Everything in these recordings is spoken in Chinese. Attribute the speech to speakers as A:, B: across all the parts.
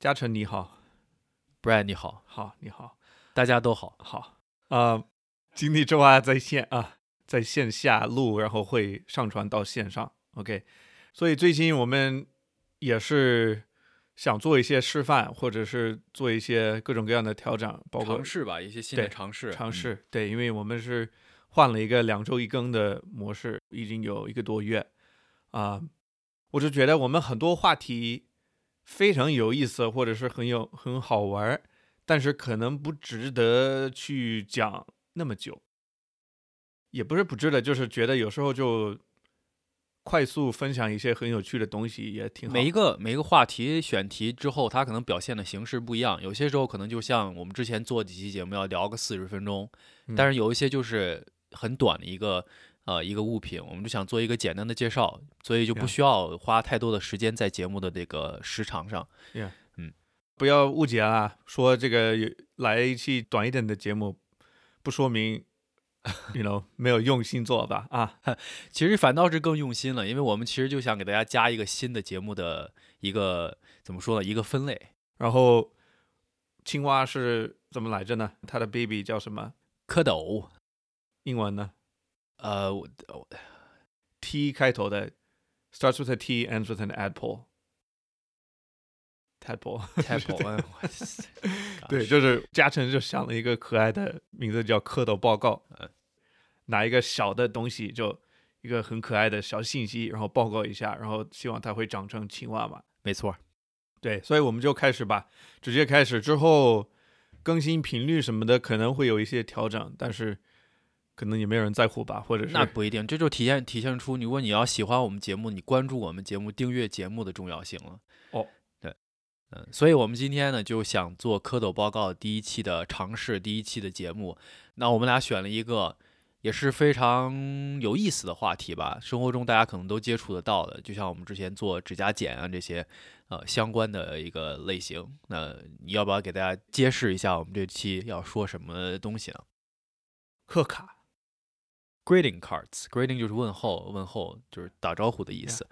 A: 嘉诚你好
B: ，Brad 你好，
A: 好你好，
B: 大家都好，
A: 好啊。今天周二在线啊，在线下录，然后会上传到线上。OK，所以最近我们也是想做一些示范，或者是做一些各种各样的调整，包括
B: 尝试吧，一些新的尝试。
A: 尝试对，因为我们是换了一个两周一更的模式，已经有一个多月啊。我就觉得我们很多话题非常有意思，或者是很有很好玩，但是可能不值得去讲。那么久，也不是不值得，就是觉得有时候就快速分享一些很有趣的东西也挺好。
B: 每一个每一个话题选题之后，它可能表现的形式不一样。有些时候可能就像我们之前做几期节目要聊个四十分钟，但是有一些就是很短的一个呃一个物品，我们就想做一个简单的介绍，所以就不需要花太多的时间在节目的这个时长上。
A: 嗯，不要误解啊，说这个来一期短一点的节目。不说明，you know 没有用心做吧？啊，
B: 其实反倒是更用心了，因为我们其实就想给大家加一个新的节目的一个怎么说呢？一个分类。
A: 然后青蛙是怎么来着呢？它的 baby 叫什么？
B: 蝌蚪。
A: 英文呢？
B: 呃
A: ，T 开头的，starts with a T, ends with an adpole。
B: Tadpole，Tadpole，
A: 对，就是嘉诚就想了一个可爱的名字叫“蝌蚪报告”，拿一个小的东西，就一个很可爱的小信息，然后报告一下，然后希望它会长成青蛙嘛。
B: 没错，
A: 对，所以我们就开始吧，直接开始。之后更新频率什么的可能会有一些调整，但是可能也没有人在乎吧，或者是
B: 那不一定，这就体现体现出，如果你要喜欢我们节目，你关注我们节目、订阅节目的重要性了。哦。对嗯，所以我们今天呢就想做蝌蚪报告第一期的尝试，第一期的节目。那我们俩选了一个也是非常有意思的话题吧，生活中大家可能都接触得到的，就像我们之前做指甲剪啊这些，呃相关的一个类型。那你要不要给大家揭示一下我们这期要说什么东西呢？
A: 贺卡
B: ，greeting cards，greeting 就是问候，问候就是打招呼的意思。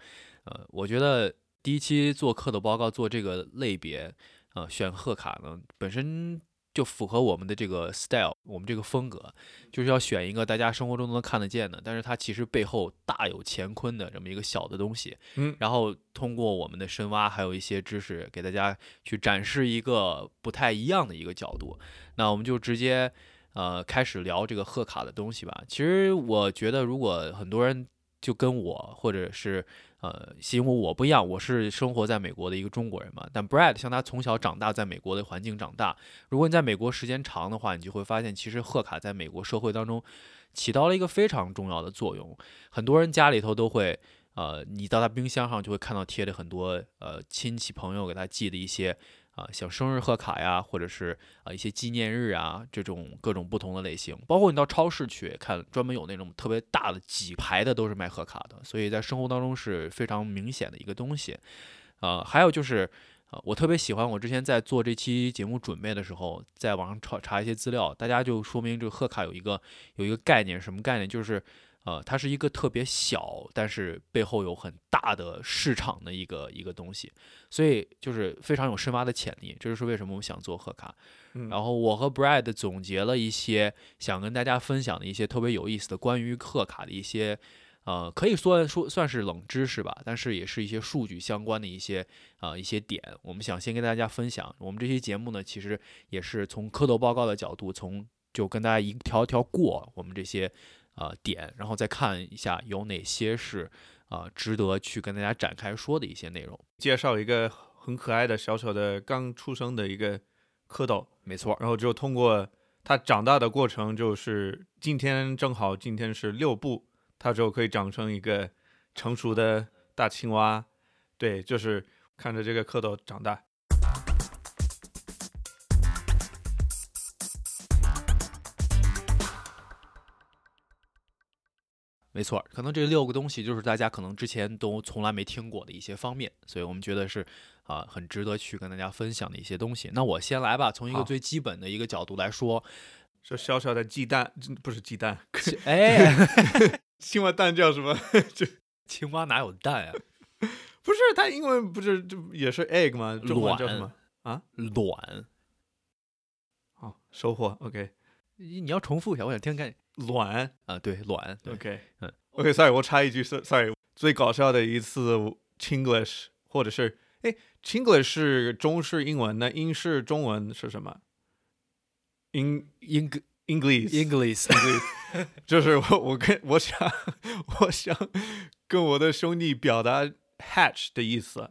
B: 呃，我觉得。第一期做课的报告做这个类别，呃，选贺卡呢本身就符合我们的这个 style，我们这个风格，就是要选一个大家生活中都能看得见的，但是它其实背后大有乾坤的这么一个小的东西，
A: 嗯，
B: 然后通过我们的深挖，还有一些知识，给大家去展示一个不太一样的一个角度。那我们就直接呃开始聊这个贺卡的东西吧。其实我觉得，如果很多人就跟我或者是呃，因为我不一样，我是生活在美国的一个中国人嘛。但 Brad 像他从小长大在美国的环境长大，如果你在美国时间长的话，你就会发现，其实贺卡在美国社会当中起到了一个非常重要的作用。很多人家里头都会，呃，你到他冰箱上就会看到贴着很多呃亲戚朋友给他寄的一些。啊，像生日贺卡呀，或者是啊一些纪念日啊，这种各种不同的类型，包括你到超市去看，专门有那种特别大的几排的都是卖贺卡的，所以在生活当中是非常明显的一个东西。啊，还有就是，啊，我特别喜欢，我之前在做这期节目准备的时候，在网上查查一些资料，大家就说明这个贺卡有一个有一个概念，什么概念？就是。呃，它是一个特别小，但是背后有很大的市场的一个一个东西，所以就是非常有深挖的潜力。这就是为什么我们想做贺卡。然后我和 Brad 总结了一些想跟大家分享的一些特别有意思的关于贺卡的一些，呃，可以说说算是冷知识吧，但是也是一些数据相关的一些啊一些点。我们想先跟大家分享。我们这期节目呢，其实也是从蝌蚪报告的角度，从就跟大家一条条过我们这些。呃，点，然后再看一下有哪些是呃值得去跟大家展开说的一些内容。
A: 介绍一个很可爱的小小的刚出生的一个蝌蚪，
B: 没错。
A: 然后就通过它长大的过程，就是今天正好今天是六步，它就可以长成一个成熟的大青蛙。对，就是看着这个蝌蚪长大。
B: 没错，可能这六个东西就是大家可能之前都从来没听过的一些方面，所以我们觉得是啊很值得去跟大家分享的一些东西。那我先来吧，从一个最基本的一个角度来说，
A: 这小小的鸡蛋不是鸡蛋，
B: 哎，
A: 青蛙蛋叫什么？就
B: 青蛙哪有蛋啊？
A: 不是，它英文不是这也是 egg 吗？
B: 卵
A: 叫什么？啊，
B: 卵。
A: 好，收获。OK，
B: 你你要重复一下，我想听看
A: 卵。
B: 啊，对，卵。对
A: OK，
B: 嗯
A: ，OK，sorry，我插一句，so-，sorry，最搞笑的一次 Chinglish，或者是哎，Chinglish 是中式英文，那英式中文是什么
B: Eng
A: English
B: English，
A: 就是我我跟我想我想跟我的兄弟表达 hatch 的意思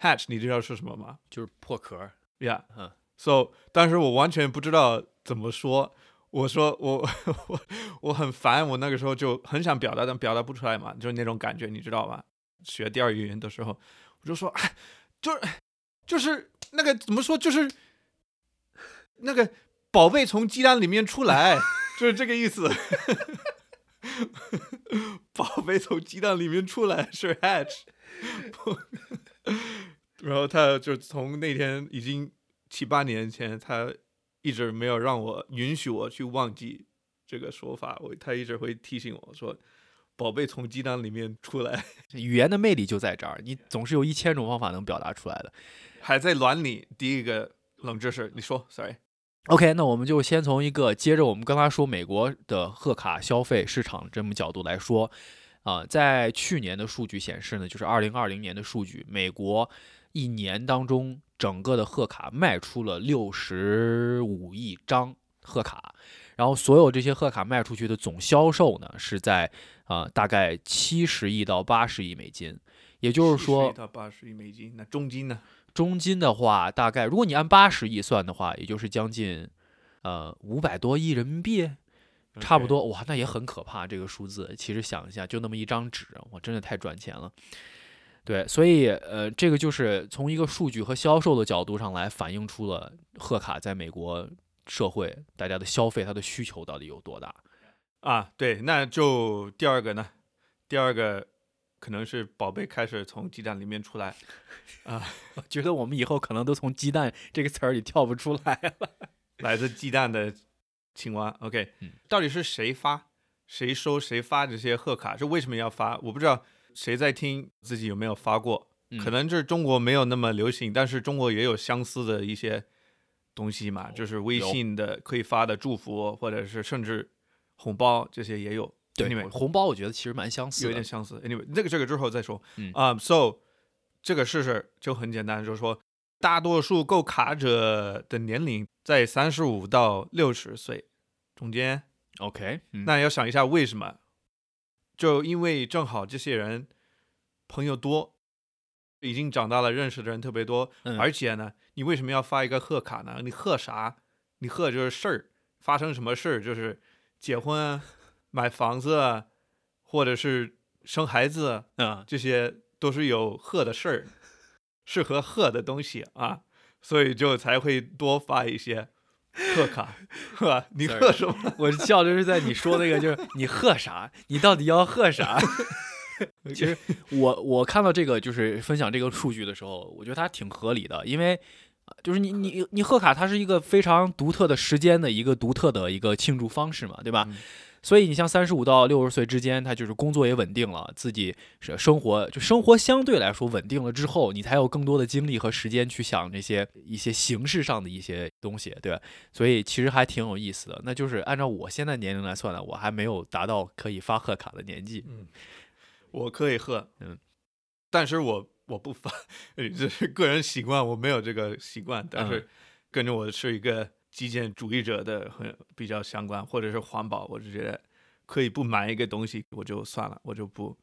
A: ，hatch 你知道是什么吗
B: 就是破壳。
A: ？Yeah，
B: 嗯
A: So，但是我完全不知道怎么说。我说我 我我很烦，我那个时候就很想表达，但表达不出来嘛，就是那种感觉，你知道吧？学第二语言的时候，我就说，哎，就是就是那个怎么说，就是那个宝贝从鸡蛋里面出来，就是这个意思。宝贝从鸡蛋里面出来是 hatch，然后他就从那天已经七八年前，他一直没有让我允许我去忘记这个说法，我他一直会提醒我说，宝贝从鸡蛋里面出来，
B: 语言的魅力就在这儿，你总是有一千种方法能表达出来的。
A: 还在卵里。第一个冷知识，你说，sorry。
B: OK，那我们就先从一个接着我们刚才说美国的贺卡消费市场这么角度来说，啊、在去年的数据显示呢，就是二零二零年的数据，美国一年当中整个的贺卡卖出了六十五亿张贺卡，然后所有这些贺卡卖出去的总销售呢是在啊、大概七十亿到八十亿美金，也就是说
A: 70到八十亿美金，那中金呢？
B: 中金的话，大概如果你按八十亿算的话，也就是将近呃五百多亿人民币，差不多哇，那也很可怕这个数字。其实想一下，就那么一张纸，哇，真的太赚钱了。对，所以呃，这个就是从一个数据和销售的角度上来反映出了贺卡在美国社会大家的消费，它的需求到底有多大。
A: 啊，对，那就第二个呢？第二个可能是宝贝开始从鸡蛋里面出来，
B: 我觉得我们以后可能都从鸡蛋这个词儿里跳不出来了。
A: 来自鸡蛋的青蛙。OK，、
B: 嗯
A: 到底是谁发、谁收、谁发这些贺卡？是为什么要发？我不知道谁在听，自己有没有发过？
B: 嗯
A: 可能是中国没有那么流行，但是中国也有相似的一些东西嘛，就是微信的可以发的祝福，或者是甚至红包这些也有。
B: 对
A: Anyway，
B: 红包我觉得其实蛮相似的
A: 有一点。相似。Anyway，那个这个之后再说。
B: 嗯
A: 啊、s o 这个事实就很简单，就是说，大多数购卡者的年龄在三十五到六十岁中间。
B: OK，嗯
A: 那要想一下为什么？就因为正好这些人朋友多，已经长大了，认识的人特别多，
B: 嗯
A: 而且呢，你为什么要发一个贺卡呢？你贺啥？你贺就是事儿，发生什么事儿，就是结婚啊、买房子啊，或者是生孩子啊，
B: 啊，
A: 这些都是有贺的事儿，适合贺的东西啊，所以就才会多发一些贺卡？你贺什么？
B: 我笑就是在你说那个，就是你贺啥？你到底要贺啥？其实我我看到这个就是分享这个数据的时候，我觉得它挺合理的，因为呃就是你你你贺卡它是一个非常独特的时间的一个独特的一个庆祝方式嘛，对吧？
A: 嗯
B: 所以你像三十五到六十岁之间，他就是工作也稳定了，自己是生活就生活相对来说稳定了之后，你才有更多的精力和时间去想这些一些形式上的一些东西，对吧？所以其实还挺有意思的。那就是按照我现在年龄来算呢，我还没有达到可以发贺卡的年纪。
A: 嗯我可以贺，
B: 嗯，
A: 但是我我不发，这是个人习惯，我没有这个习惯，但
B: 嗯
A: 是跟着我是一个极简主义者的很比较相关，或者是环保，我就觉得可以不买一个东西，我就算了，我就不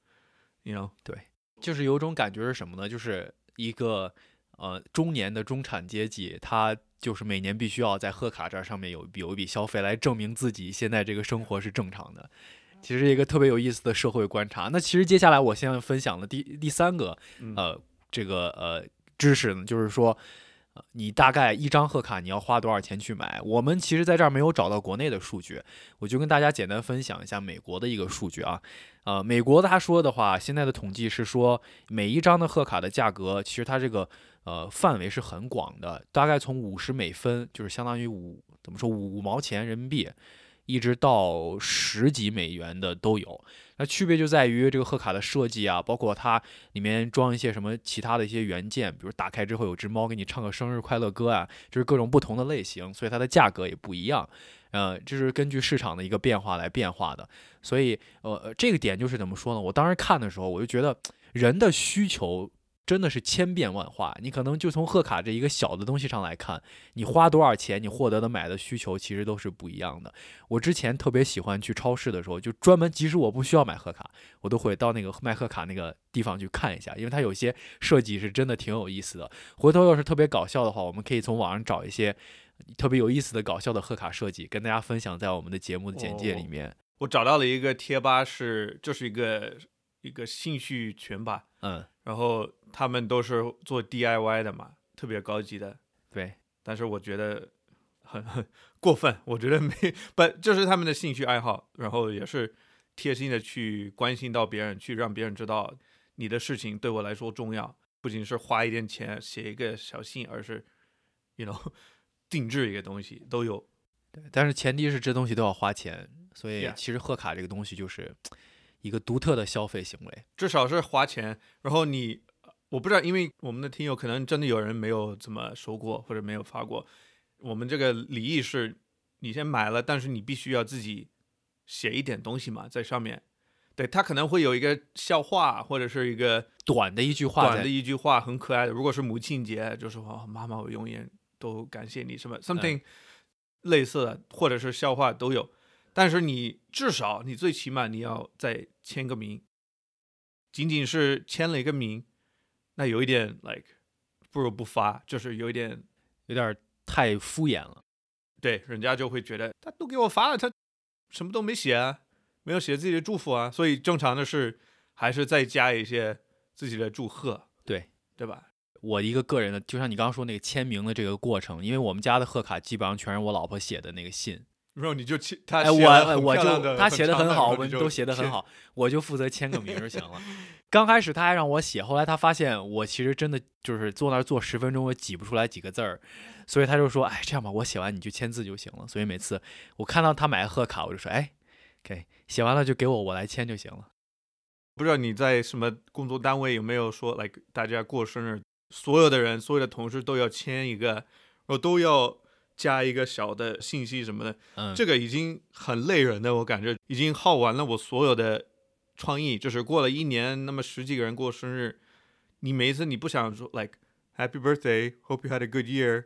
A: ，you know，对
B: 就是有种感觉是什么呢？就是一个呃中年的中产阶级，他就是每年必须要在贺卡这上面有有一笔消费来证明自己现在这个生活是正常的。其实一个特别有意思的社会观察。那其实接下来我现在分享的第第三个
A: 嗯
B: 呃这个呃知识呢，就是说。你大概一张贺卡你要花多少钱去买？我们其实在这儿没有找到国内的数据，我就跟大家简单分享一下美国的一个数据啊。呃，美国他说的话，现在的统计是说，每一张的贺卡的价格，其实它这个呃范围是很广的，大概从五十美分，就是相当于五怎么说五毛钱人民币，一直到十几美元的都有。那区别就在于这个贺卡的设计啊，包括它里面装一些什么其他的一些元件，比如打开之后有只猫给你唱个生日快乐歌啊，就是各种不同的类型，所以它的价格也不一样。呃，这是根据市场的一个变化来变化的。所以，呃，这个点就是怎么说呢？我当时看的时候，我就觉得人的需求。真的是千变万化，你可能就从贺卡这一个小的东西上来看，你花多少钱，你获得的买的需求其实都是不一样的。我之前特别喜欢去超市的时候，就专门即使我不需要买贺卡，我都会到那个卖贺卡那个地方去看一下，因为它有些设计是真的挺有意思的。回头要是特别搞笑的话，我们可以从网上找一些特别有意思的搞笑的贺卡设计，跟大家分享在我们的节目的简介里面。
A: 我找到了一个贴吧，是就是一个一个兴趣群吧，
B: 嗯。
A: 然后他们都是做 DIY 的嘛，特别高级的。
B: 对，
A: 但是我觉得很很过分。我觉得没不，就是他们的兴趣爱好，然后也是贴心的去关心到别人，去让别人知道你的事情对我来说重要。不仅是花一点钱写一个小信，而是，you know，定制一个东西都有。
B: 对，但是前提是这东西都要花钱，所以其实贺卡这个东西就是。一个独特的消费行为，
A: 至少是花钱。然后你，我不知道，因为我们的听友可能真的有人没有怎么收过或者没有发过。我们这个礼仪是，你先买了，但是你必须要自己写一点东西嘛，在上面。对他可能会有一个笑话或者是一个
B: 短的一句话，
A: 短的一句话很可爱的。如果是母亲节，就是说妈妈，我永远都感谢你什么 something 类似的，或者是笑话都有。但是你至少，你最起码你要再签个名，仅仅是签了一个名，那有一点 like 不如不发，就是有一点
B: 有点太敷衍了。
A: 对，人家就会觉得他都给我发了，他什么都没写啊，没有写自己的祝福啊，所以正常的是还是再加一些自己的祝贺，
B: 对
A: 对吧？
B: 我一个个人的，就像你刚刚说那个签名的这个过程，因为我们家的贺卡基本上全是我老婆写的那个信。
A: 然后你就签，他
B: 哎，我我就他写
A: 的
B: 很好，我
A: 们
B: 都写的很好，我就负责签个名就行了。刚开始他还让我写，后来他发现我其实真的就是坐那儿坐十分钟，我挤不出来几个字儿，所以他就说：“哎，这样吧，我写完你就签字就行了。”所以每次我看到他买贺卡，我就说：“哎，给写完了就给我，我来签就行了。”
A: 不知道你在什么工作单位有没有说，like 大家过生日，所有的人，所有的同事都要签一个，然后都要。加一个小的信息什么的，
B: 嗯，
A: 这个已经很累人的，我感觉已经耗完了我所有的创意。就是过了一年，那么十几个人过生日，你每一次你不想说 like Happy Birthday，Hope you had a good year，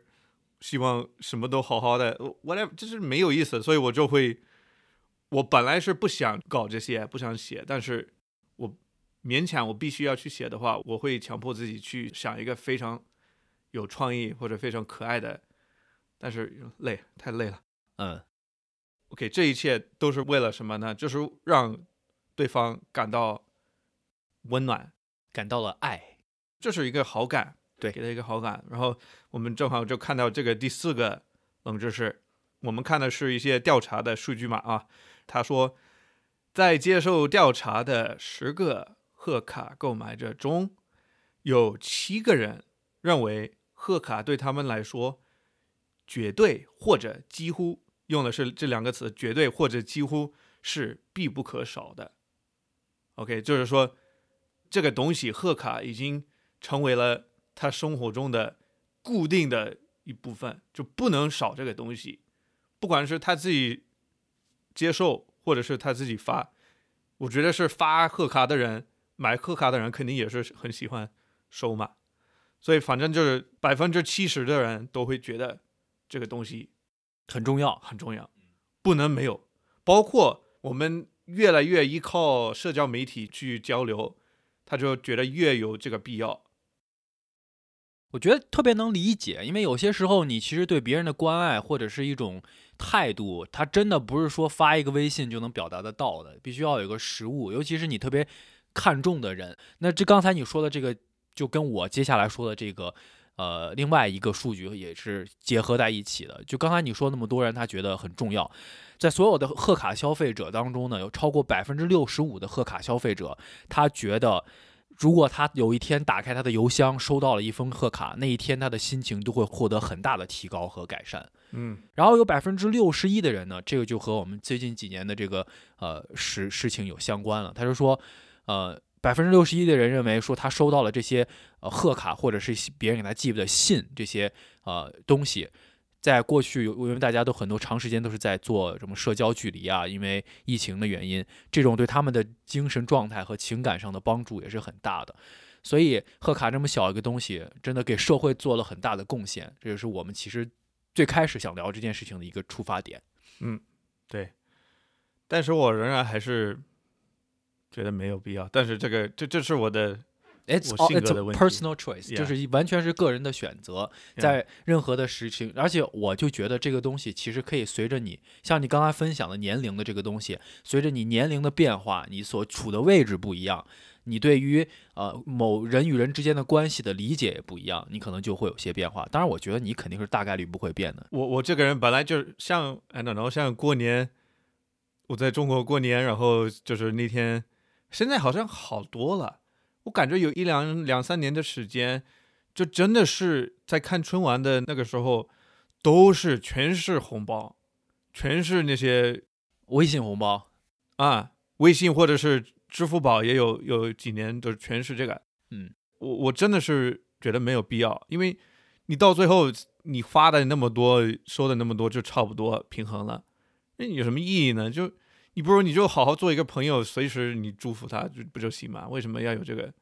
A: 希望什么都好好的，whatever，就是没有意思。所以我就会，我本来是不想搞这些，不想写，但是我勉强我必须要去写的话，我会强迫自己去想一个非常有创意或者非常可爱的。但是累，太累了。
B: 嗯
A: ，OK，这一切都是为了什么呢？就是让对方感到温暖，
B: 感到了爱，
A: 这是一个好感，
B: 对，
A: 给他一个好感。然后我们正好就看到这个第四个冷知识，我们看的是一些调查的数据嘛啊。他说，在接受调查的十个贺卡购买者中，有七个人认为贺卡对他们来说。绝对或者几乎用的是这两个词，绝对或者几乎是必不可少的。OK，就是说这个东西贺卡已经成为了他生活中的固定的一部分，就不能少这个东西。不管是他自己接受，或者是他自己发，我觉得是发贺卡的人买贺卡的人肯定也是很喜欢收嘛。所以反正就是百分之七十的人都会觉得。这个东西
B: 很重要，
A: 很重要，不能没有。包括我们越来越依靠社交媒体去交流，他就觉得越有这个必要。
B: 我觉得特别能理解，因为有些时候你其实对别人的关爱或者是一种态度，他真的不是说发一个微信就能表达得到的，必须要有个实物。尤其是你特别看重的人，那这刚才你说的这个，就跟我接下来说的这个。呃，另外一个数据也是结合在一起的。就刚才你说那么多人，他觉得很重要。在所有的贺卡消费者当中呢，有超过百分之六十五的贺卡消费者，他觉得如果他有一天打开他的邮箱，收到了一封贺卡，那一天他的心情都会获得很大的提高和改善。
A: 嗯
B: 然后有百分之六十一的人呢，这个就和我们最近几年的这个呃事事情有相关了。他就说，呃，百分之六十一的人认为说他收到了这些呃贺卡或者是别人给他寄的信这些呃东西，在过去因为大家都很多长时间都是在做什么社交距离啊，因为疫情的原因，这种对他们的精神状态和情感上的帮助也是很大的。所以贺卡这么小一个东西，真的给社会做了很大的贡献，这也是我们其实最开始想聊这件事情的一个出发点。
A: 嗯对，但是我仍然还是觉得没有必要。但是这个这这是我的
B: It's
A: 我
B: all personal
A: choice，Yeah
B: 就是完全是个人的选择，在任何的事情，而且我就觉得这个东西其实可以随着你，像你刚才分享的年龄的这个东西，随着你年龄的变化，你所处的位置不一样，你对于呃某人与人之间的关系的理解也不一样，你可能就会有些变化。当然，我觉得你肯定是大概率不会变的。
A: 我我这个人本来就是像 I don't know，像过年，我在中国过年，然后就是那天，现在好像好多了。我感觉有一两两三年的时间，就真的是在看春晚的那个时候，都是全是红包，全是那些
B: 微信红包，
A: 啊，微信或者是支付宝也有有几年都全是这个。
B: 嗯，
A: 我我真的是觉得没有必要，因为你到最后你发的那么多，收的那么多，就差不多平衡了，那有什么意义呢？就你不如你就好好做一个朋友，随时你祝福他就不就行吗？为什么要有这个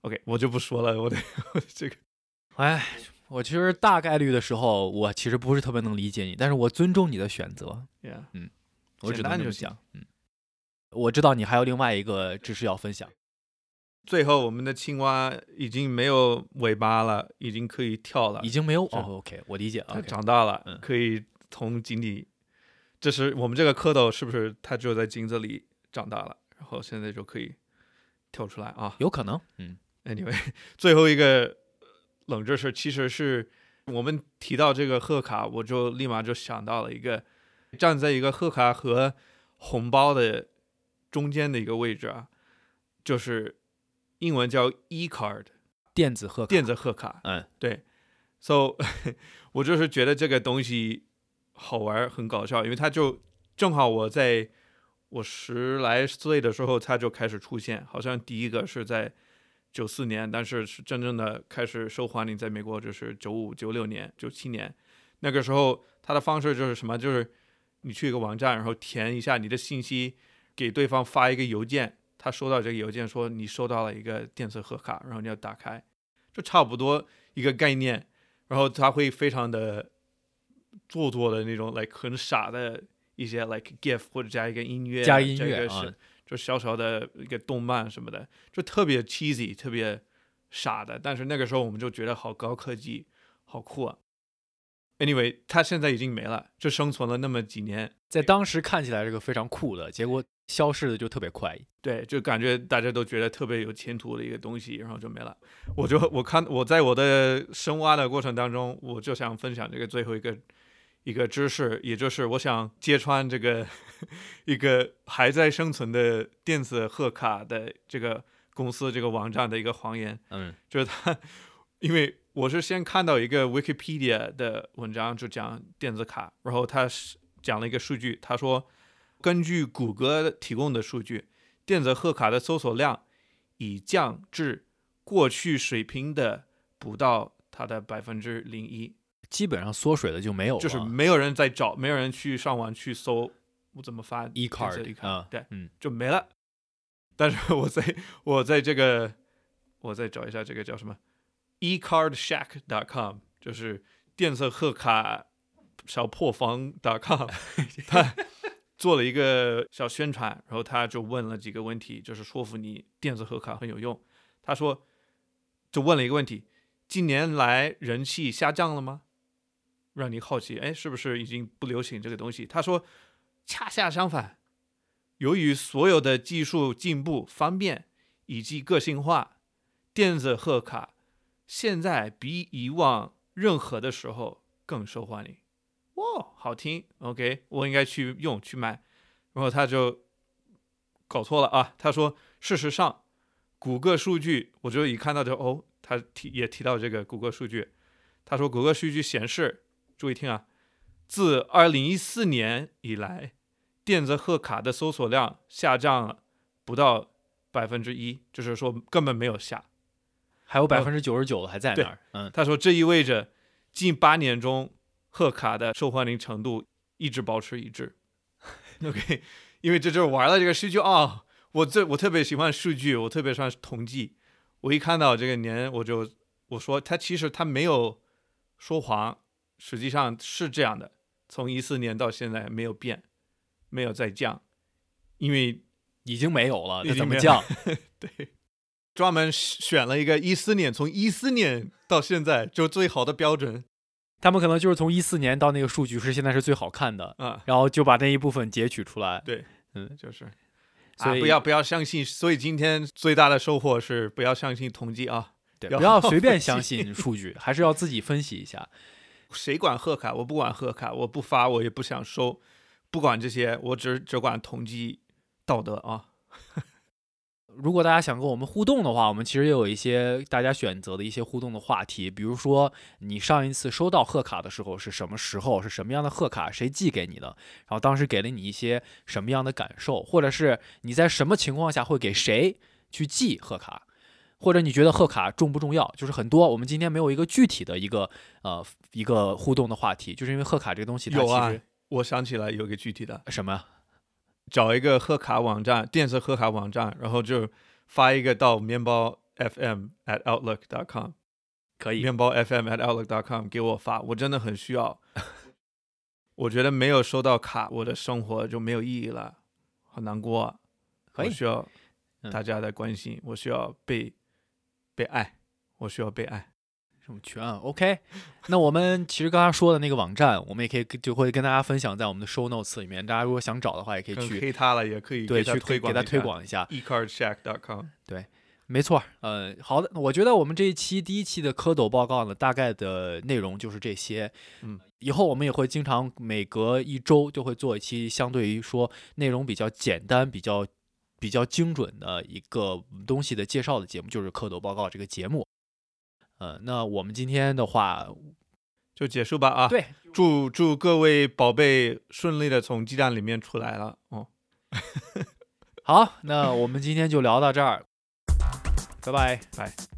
A: ？OK，我就不说了，我得我这个
B: 哎，我其实大概率的时候，我其实不是特别能理解你，但是我尊重你的选择。嗯，我知道你还有另外一个知识要分享。
A: 最后我们的青蛙已经没有尾巴了，已经可以跳了
B: 已，经没有哦，OK，我理解。
A: 它
B: OK，
A: 长大了，
B: 嗯
A: 可以从井底。这是我们这个蝌蚪，是不是它就在井子里长大了，然后现在就可以跳出来啊
B: 有可能。嗯
A: ？Anyway，最后一个冷知识，其实是我们提到这个贺卡，我就立马就想到了一个站在一个贺卡和红包的中间的一个位置啊，就是英文叫 e card。
B: 电子贺卡。
A: 电子贺卡，
B: 嗯，
A: 对，so 我就是觉得这个东西好玩，很搞笑，因为它就正好我在我十来岁的时候，它就开始出现，好像第一个是在九四年，但是是真正的开始受欢迎，在美国就是九五、九六年、九七年，那个时候它的方式就是什么，就是你去一个网站，然后填一下你的信息，给对方发一个邮件，他收到这个邮件说你收到了一个电子贺卡，然后你要打开，就差不多一个概念，然后他会非常的做作的那种，like 很傻的一些 like GIF 或者加一个音乐，
B: 加音乐
A: 这个是
B: 啊
A: 就小小的一个动漫什么的，就特别 cheesy，特别傻的。但是那个时候我们就觉得好高科技，好酷啊。Anyway，它现在已经没了，就生存了那么几年，
B: 在当时看起来是个非常酷的，结果消失的就特别快。
A: 对，就感觉大家都觉得特别有前途的一个东西，然后就没了。我就我看我在我的深挖的过程当中，我就想分享这个最后一个一个知识，也就是我想揭穿这个一个还在生存的电子贺卡的这个公司这个网站的一个谎言，
B: 嗯。
A: 就是他，因为我是先看到一个 Wikipedia 的文章，就讲电子卡，然后他是讲了一个数据，他说，根据谷歌提供的数据，电子贺卡的搜索量已降至过去水平的不到它的百分之零一，
B: 基本上缩水的就没有了。
A: 就是没有人在找，没有人去上网去搜我怎么发
B: e card
A: 卡，
B: 啊，
A: 对，
B: 嗯
A: 就没了。但是我在我在这个我再找一下这个叫什么 ecardShack.com，就是电子贺卡小破房 .com，他做了一个小宣传，然后他就问了几个问题，就是说服你电子贺卡很有用。他说，就问了一个问题：近年来人气下降了吗？让你好奇，哎，是不是已经不流行这个东西？他说，恰恰相反，由于所有的技术进步、方便以及个性化，电子贺卡现在比以往任何的时候更受欢迎。哇，好听，OK，我应该去用去买。然后他就搞错了啊，他说，事实上，谷歌数据，我就一看到就哦，他提也提到这个谷歌数据，他说谷歌数据显示，注意听啊，自二零一四年以来，电子贺卡的搜索量下降了不到百分之一，就是说根本没有下。
B: 还有百分之九十九的还在那儿。嗯，
A: 他说这意味着近八年中贺卡的受欢迎程度一直保持一致。OK，因为这就是玩了这个数据啊、我这我特别喜欢数据，我特别喜欢统计。我一看到这个年，我就我说他其实他没有说谎，实际上是这样的，从一四年到现在没有变，没有再降，因为
B: 已经没有了，那怎么降？
A: 对，专门选了一个一四年，从一四年到现在就最好的标准
B: 他们可能就是从一四年到那个数据是现在是最好看的，
A: 嗯，
B: 然后就把那一部分截取出来。
A: 对，
B: 嗯，
A: 就是。
B: 所以
A: 啊，不要不要相信，所以今天最大的收获是不要相信统计啊，
B: 不要随便相信数据，还是要自己分析一下。
A: 谁管贺卡？我不管贺卡，我不发，我也不想收，不管这些，我只只管统计道德啊。
B: 如果大家想跟我们互动的话，我们其实也有一些大家选择的一些互动的话题，比如说你上一次收到贺卡的时候是什么时候，是什么样的贺卡，谁寄给你的，然后当时给了你一些什么样的感受，或者是你在什么情况下会给谁去寄贺卡，或者你觉得贺卡重不重要？就是很多我们今天没有一个具体的一个呃一个互动的话题，就是因为贺卡这个东西它
A: 有啊
B: 其实，
A: 我想起来有一个具体的，
B: 什么
A: 找一个贺卡网站，电子贺卡网站，然后就发一个到面包 FM at outlook dot com，
B: 可以
A: 面包 FM at outlook dot com 给我发，我真的很需要。我觉得没有收到卡，我的生活就没有意义了，很难过啊。
B: 可以
A: 我需要
B: 嗯
A: 大家的关心，我需要被被爱，我需要被爱。
B: 什么全啊？OK，那我们其实刚刚说的那个网站，我们也可以就会跟大家分享在我们的 show notes 里面。大家如果想找的话，也可以
A: 跟
B: 去
A: 黑他了也可以
B: 对去给他
A: 推广一下
B: 推广一下。
A: ecardShack.com。
B: 没错，呃，好的，我觉得我们这一期第一期的蝌蚪报告呢，大概的内容就是这些。
A: 嗯，
B: 以后我们也会经常每隔一周就会做一期相对于说内容比较简单、比较比较精准的一个东西的介绍的节目，就是蝌蚪报告这个节目。呃，那我们今天的话，
A: 就结束吧啊！
B: 对，
A: 祝祝各位宝贝顺利的从鸡蛋里面出来了哦。
B: 好，那我们今天就聊到这儿，拜拜。
A: 拜。